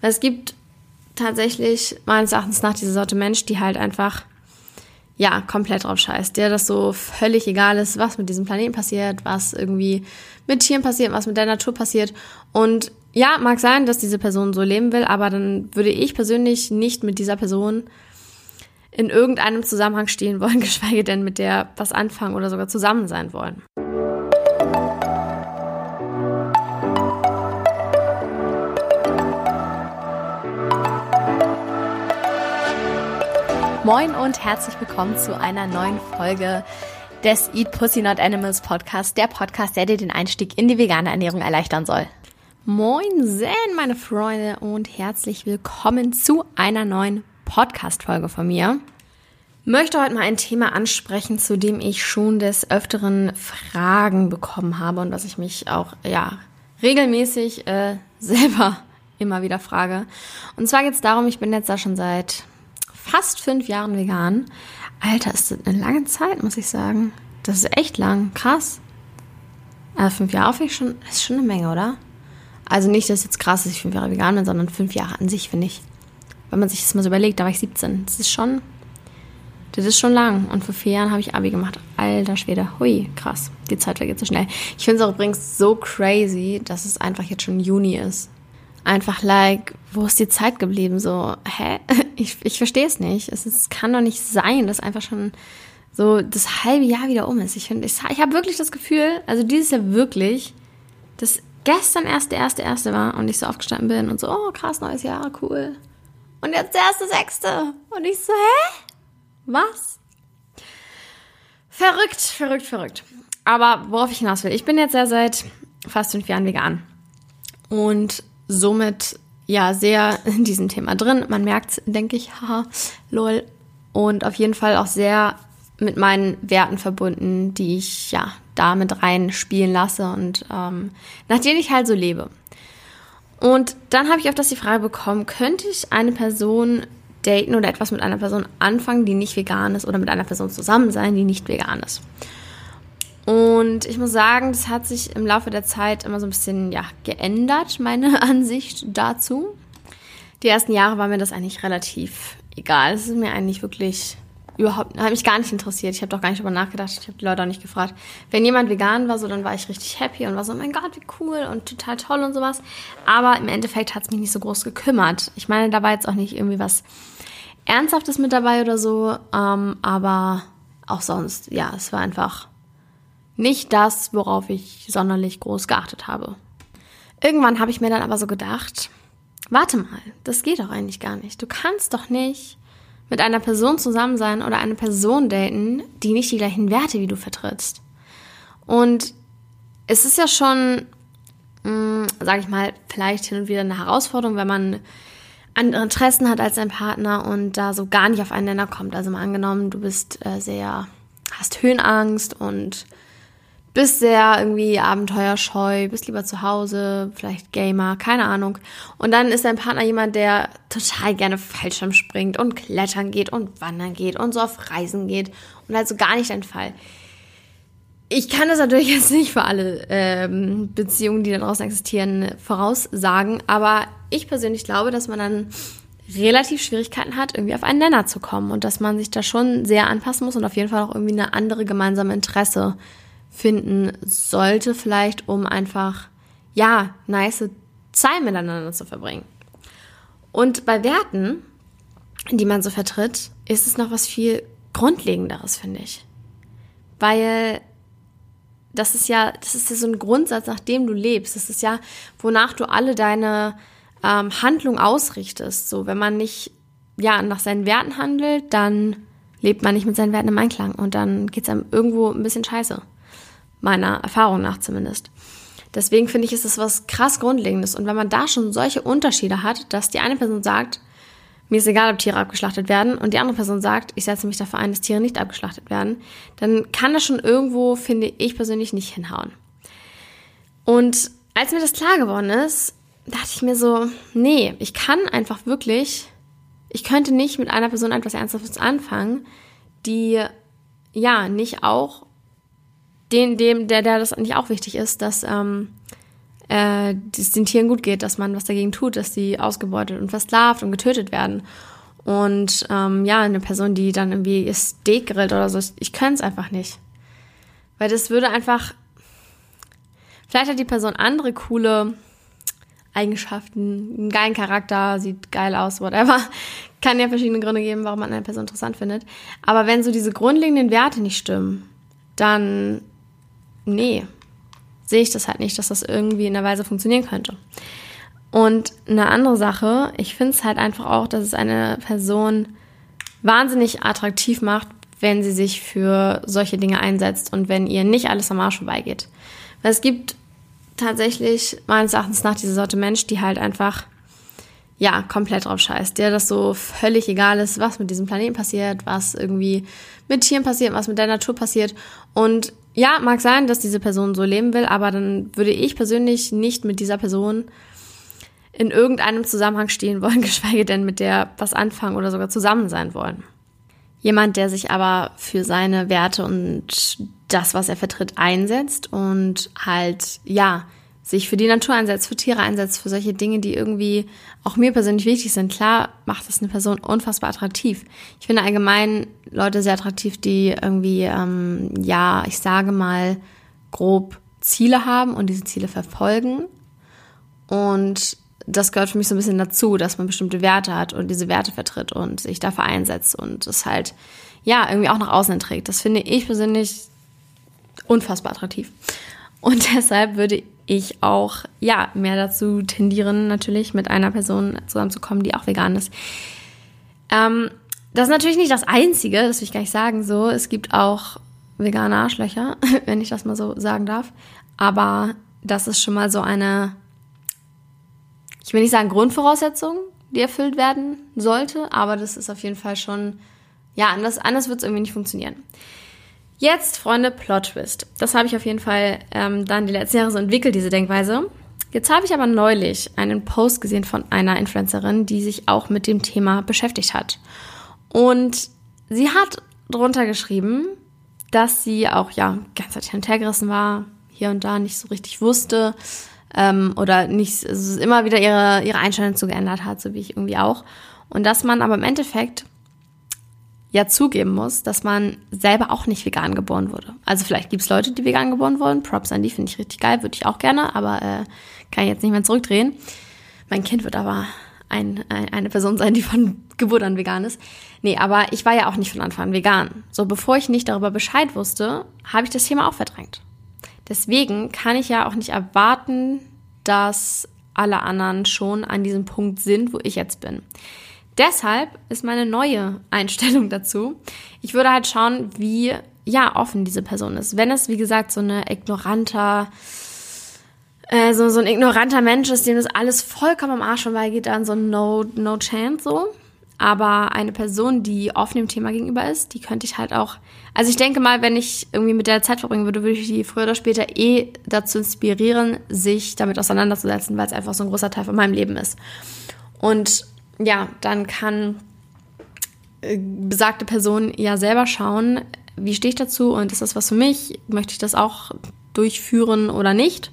Es gibt tatsächlich meines Erachtens nach diese Sorte Mensch, die halt einfach ja, komplett drauf scheißt, der das so völlig egal ist, was mit diesem Planeten passiert, was irgendwie mit Tieren passiert, was mit der Natur passiert. Und ja, mag sein, dass diese Person so leben will, aber dann würde ich persönlich nicht mit dieser Person in irgendeinem Zusammenhang stehen wollen, geschweige denn mit der was anfangen oder sogar zusammen sein wollen. Moin und herzlich willkommen zu einer neuen Folge des Eat Pussy Not Animals Podcast, der Podcast, der dir den Einstieg in die vegane Ernährung erleichtern soll. Moin Zen, meine Freunde und herzlich willkommen zu einer neuen Podcast-Folge von mir. Möchte heute mal ein Thema ansprechen, zu dem ich schon des Öfteren Fragen bekommen habe und was ich mich auch, ja, regelmäßig äh, selber immer wieder frage. Und zwar geht es darum, ich bin jetzt da schon seit fast fünf Jahren vegan. Alter, ist das eine lange Zeit, muss ich sagen. Das ist echt lang. Krass. Also fünf Jahre finde ich schon, ist schon eine Menge, oder? Also nicht, dass jetzt krass ist, dass ich fünf Jahre vegan bin, sondern fünf Jahre an sich, finde ich. Wenn man sich das mal so überlegt, da war ich 17. Das ist schon, das ist schon lang. Und vor vier Jahren habe ich Abi gemacht. Alter Schwede. Hui, krass. Die Zeit vergeht so schnell. Ich finde es auch übrigens so crazy, dass es einfach jetzt schon Juni ist einfach like, wo ist die Zeit geblieben? So, hä? Ich, ich verstehe es nicht. Es kann doch nicht sein, dass einfach schon so das halbe Jahr wieder um ist. Ich ich, ich habe wirklich das Gefühl, also dieses Jahr wirklich, dass gestern erst der erste erste war und ich so aufgestanden bin und so, oh krass, neues Jahr, cool. Und jetzt der erste sechste. Und ich so, hä? Was? Verrückt, verrückt, verrückt. Aber worauf ich hinaus will, ich bin jetzt ja seit fast fünf Jahren vegan. Und somit ja sehr in diesem Thema drin. Man merkt denke ich, haha, lol. Und auf jeden Fall auch sehr mit meinen Werten verbunden, die ich ja da mit rein spielen lasse und ähm, nach denen ich halt so lebe. Und dann habe ich das die Frage bekommen, könnte ich eine Person daten oder etwas mit einer Person anfangen, die nicht vegan ist oder mit einer Person zusammen sein, die nicht vegan ist? Und ich muss sagen, das hat sich im Laufe der Zeit immer so ein bisschen ja, geändert, meine Ansicht dazu. Die ersten Jahre war mir das eigentlich relativ egal. Es ist mir eigentlich wirklich überhaupt, hat mich gar nicht interessiert. Ich habe doch gar nicht darüber nachgedacht. Ich habe die Leute auch nicht gefragt. Wenn jemand vegan war, so, dann war ich richtig happy und war so, oh mein Gott, wie cool und total toll und sowas. Aber im Endeffekt hat es mich nicht so groß gekümmert. Ich meine, da war jetzt auch nicht irgendwie was Ernsthaftes mit dabei oder so. Ähm, aber auch sonst, ja, es war einfach nicht das, worauf ich sonderlich groß geachtet habe. Irgendwann habe ich mir dann aber so gedacht, warte mal, das geht doch eigentlich gar nicht. Du kannst doch nicht mit einer Person zusammen sein oder eine Person daten, die nicht die gleichen Werte wie du vertrittst. Und es ist ja schon, hm, sage ich mal, vielleicht hin und wieder eine Herausforderung, wenn man andere Interessen hat als dein Partner und da so gar nicht auf einen Nenner kommt. Also mal angenommen, du bist äh, sehr, hast Höhenangst und bist sehr irgendwie abenteuerscheu, bist lieber zu Hause, vielleicht Gamer, keine Ahnung. Und dann ist dein Partner jemand, der total gerne Fallschirm springt und klettern geht und wandern geht und so auf Reisen geht und also gar nicht dein Fall. Ich kann das natürlich jetzt nicht für alle ähm, Beziehungen, die da draußen existieren, voraussagen, aber ich persönlich glaube, dass man dann relativ Schwierigkeiten hat, irgendwie auf einen Nenner zu kommen und dass man sich da schon sehr anpassen muss und auf jeden Fall auch irgendwie eine andere gemeinsame Interesse finden sollte, vielleicht um einfach, ja, nice Zeit miteinander zu verbringen. Und bei Werten, die man so vertritt, ist es noch was viel Grundlegenderes, finde ich. Weil das ist ja, das ist ja so ein Grundsatz, nach dem du lebst. Das ist ja, wonach du alle deine ähm, Handlung ausrichtest. So, wenn man nicht ja nach seinen Werten handelt, dann lebt man nicht mit seinen Werten im Einklang und dann geht es einem irgendwo ein bisschen scheiße meiner Erfahrung nach zumindest. Deswegen finde ich, ist es was krass Grundlegendes. Und wenn man da schon solche Unterschiede hat, dass die eine Person sagt, mir ist egal, ob Tiere abgeschlachtet werden, und die andere Person sagt, ich setze mich dafür ein, dass Tiere nicht abgeschlachtet werden, dann kann das schon irgendwo, finde ich persönlich, nicht hinhauen. Und als mir das klar geworden ist, dachte ich mir so, nee, ich kann einfach wirklich, ich könnte nicht mit einer Person etwas Ernsthaftes anfangen, die ja nicht auch den, dem, der, der das nicht auch wichtig ist, dass ähm, äh, es den Tieren gut geht, dass man was dagegen tut, dass die ausgebeutet und versklavt und getötet werden. Und ähm, ja, eine Person, die dann irgendwie ihr Steak grillt oder so, ich könnte es einfach nicht. Weil das würde einfach. Vielleicht hat die Person andere coole Eigenschaften, einen geilen Charakter, sieht geil aus, whatever. Kann ja verschiedene Gründe geben, warum man eine Person interessant findet. Aber wenn so diese grundlegenden Werte nicht stimmen, dann nee, sehe ich das halt nicht, dass das irgendwie in der Weise funktionieren könnte. Und eine andere Sache, ich finde es halt einfach auch, dass es eine Person wahnsinnig attraktiv macht, wenn sie sich für solche Dinge einsetzt und wenn ihr nicht alles am Arsch vorbeigeht. Weil es gibt tatsächlich meines Erachtens nach diese Sorte Mensch, die halt einfach ja komplett drauf scheißt, der das so völlig egal ist, was mit diesem Planeten passiert, was irgendwie mit Tieren passiert, was mit der Natur passiert und ja, mag sein, dass diese Person so leben will, aber dann würde ich persönlich nicht mit dieser Person in irgendeinem Zusammenhang stehen wollen, geschweige denn mit der was anfangen oder sogar zusammen sein wollen. Jemand, der sich aber für seine Werte und das, was er vertritt, einsetzt und halt, ja, sich für die Natur einsetzt, für Tiere einsetzt, für solche Dinge, die irgendwie auch mir persönlich wichtig sind. Klar macht das eine Person unfassbar attraktiv. Ich finde allgemein Leute sehr attraktiv, die irgendwie, ähm, ja, ich sage mal, grob Ziele haben und diese Ziele verfolgen. Und das gehört für mich so ein bisschen dazu, dass man bestimmte Werte hat und diese Werte vertritt und sich dafür einsetzt und es halt, ja, irgendwie auch nach außen trägt. Das finde ich persönlich unfassbar attraktiv. Und deshalb würde ich auch, ja, mehr dazu tendieren, natürlich mit einer Person zusammenzukommen, die auch vegan ist. Ähm, das ist natürlich nicht das Einzige, das will ich gar nicht sagen, so. Es gibt auch vegane Arschlöcher, wenn ich das mal so sagen darf. Aber das ist schon mal so eine, ich will nicht sagen Grundvoraussetzung, die erfüllt werden sollte, aber das ist auf jeden Fall schon, ja, anders, anders wird es irgendwie nicht funktionieren. Jetzt, Freunde, Plot Twist. Das habe ich auf jeden Fall ähm, dann die letzten Jahre so entwickelt, diese Denkweise. Jetzt habe ich aber neulich einen Post gesehen von einer Influencerin, die sich auch mit dem Thema beschäftigt hat. Und sie hat drunter geschrieben, dass sie auch ja ganz hin und hergerissen war, hier und da nicht so richtig wusste ähm, oder nicht also immer wieder ihre, ihre Einstellung zu geändert hat, so wie ich irgendwie auch. Und dass man aber im Endeffekt ja zugeben muss, dass man selber auch nicht vegan geboren wurde. Also vielleicht gibt es Leute, die vegan geboren wurden. Props an die finde ich richtig geil, würde ich auch gerne, aber äh, kann ich jetzt nicht mehr zurückdrehen. Mein Kind wird aber ein, ein, eine Person sein, die von Geburt an vegan ist. Nee, aber ich war ja auch nicht von Anfang an vegan. So, bevor ich nicht darüber Bescheid wusste, habe ich das Thema auch verdrängt. Deswegen kann ich ja auch nicht erwarten, dass alle anderen schon an diesem Punkt sind, wo ich jetzt bin. Deshalb ist meine neue Einstellung dazu. Ich würde halt schauen, wie ja offen diese Person ist. Wenn es wie gesagt so eine ignoranter äh, so, so ein ignoranter Mensch ist, dem das alles vollkommen am Arsch vorbeigeht, dann so no no chance so. Aber eine Person, die offen dem Thema gegenüber ist, die könnte ich halt auch. Also ich denke mal, wenn ich irgendwie mit der Zeit verbringen würde, würde ich die früher oder später eh dazu inspirieren, sich damit auseinanderzusetzen, weil es einfach so ein großer Teil von meinem Leben ist. Und ja, dann kann äh, besagte Person ja selber schauen, wie stehe ich dazu und ist das was für mich? Möchte ich das auch durchführen oder nicht?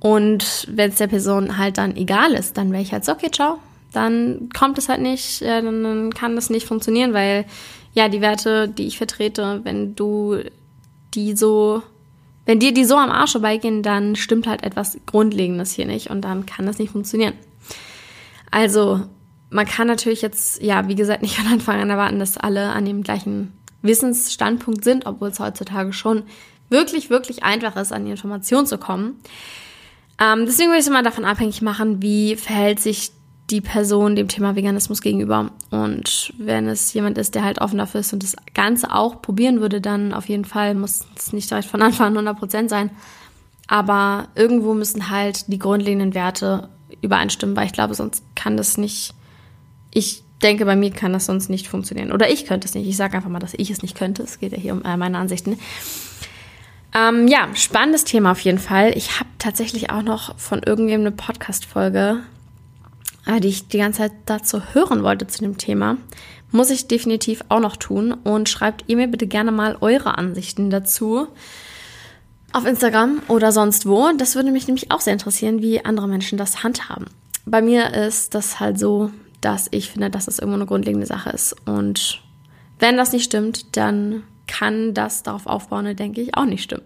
Und wenn es der Person halt dann egal ist, dann wäre ich halt so, okay, ciao. Dann kommt es halt nicht, äh, dann kann das nicht funktionieren, weil ja, die Werte, die ich vertrete, wenn du die so, wenn dir die so am Arsch vorbeigehen, dann stimmt halt etwas Grundlegendes hier nicht und dann kann das nicht funktionieren. Also man kann natürlich jetzt, ja, wie gesagt, nicht von Anfang an erwarten, dass alle an dem gleichen Wissensstandpunkt sind, obwohl es heutzutage schon wirklich, wirklich einfach ist, an die Information zu kommen. Ähm, deswegen würde ich es immer davon abhängig machen, wie verhält sich die Person dem Thema Veganismus gegenüber. Und wenn es jemand ist, der halt offen dafür ist und das Ganze auch probieren würde, dann auf jeden Fall muss es nicht direkt von Anfang an 100% sein. Aber irgendwo müssen halt die grundlegenden Werte übereinstimmen, weil ich glaube, sonst kann das nicht ich denke, bei mir kann das sonst nicht funktionieren. Oder ich könnte es nicht. Ich sage einfach mal, dass ich es nicht könnte. Es geht ja hier um äh, meine Ansichten. Ähm, ja, spannendes Thema auf jeden Fall. Ich habe tatsächlich auch noch von irgendwem eine Podcast-Folge, äh, die ich die ganze Zeit dazu hören wollte zu dem Thema. Muss ich definitiv auch noch tun. Und schreibt ihr mir bitte gerne mal eure Ansichten dazu. auf Instagram oder sonst wo. Das würde mich nämlich auch sehr interessieren, wie andere Menschen das handhaben. Bei mir ist das halt so, dass ich finde, dass das irgendwo eine grundlegende Sache ist. Und wenn das nicht stimmt, dann kann das darauf aufbauen, denke ich, auch nicht stimmen.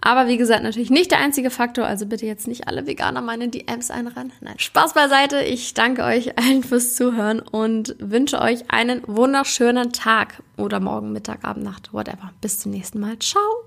Aber wie gesagt, natürlich nicht der einzige Faktor, also bitte jetzt nicht alle Veganer meine DMs einrennen. Nein, Spaß beiseite. Ich danke euch allen fürs Zuhören und wünsche euch einen wunderschönen Tag oder morgen, Mittag, Abend, Nacht, whatever. Bis zum nächsten Mal. Ciao.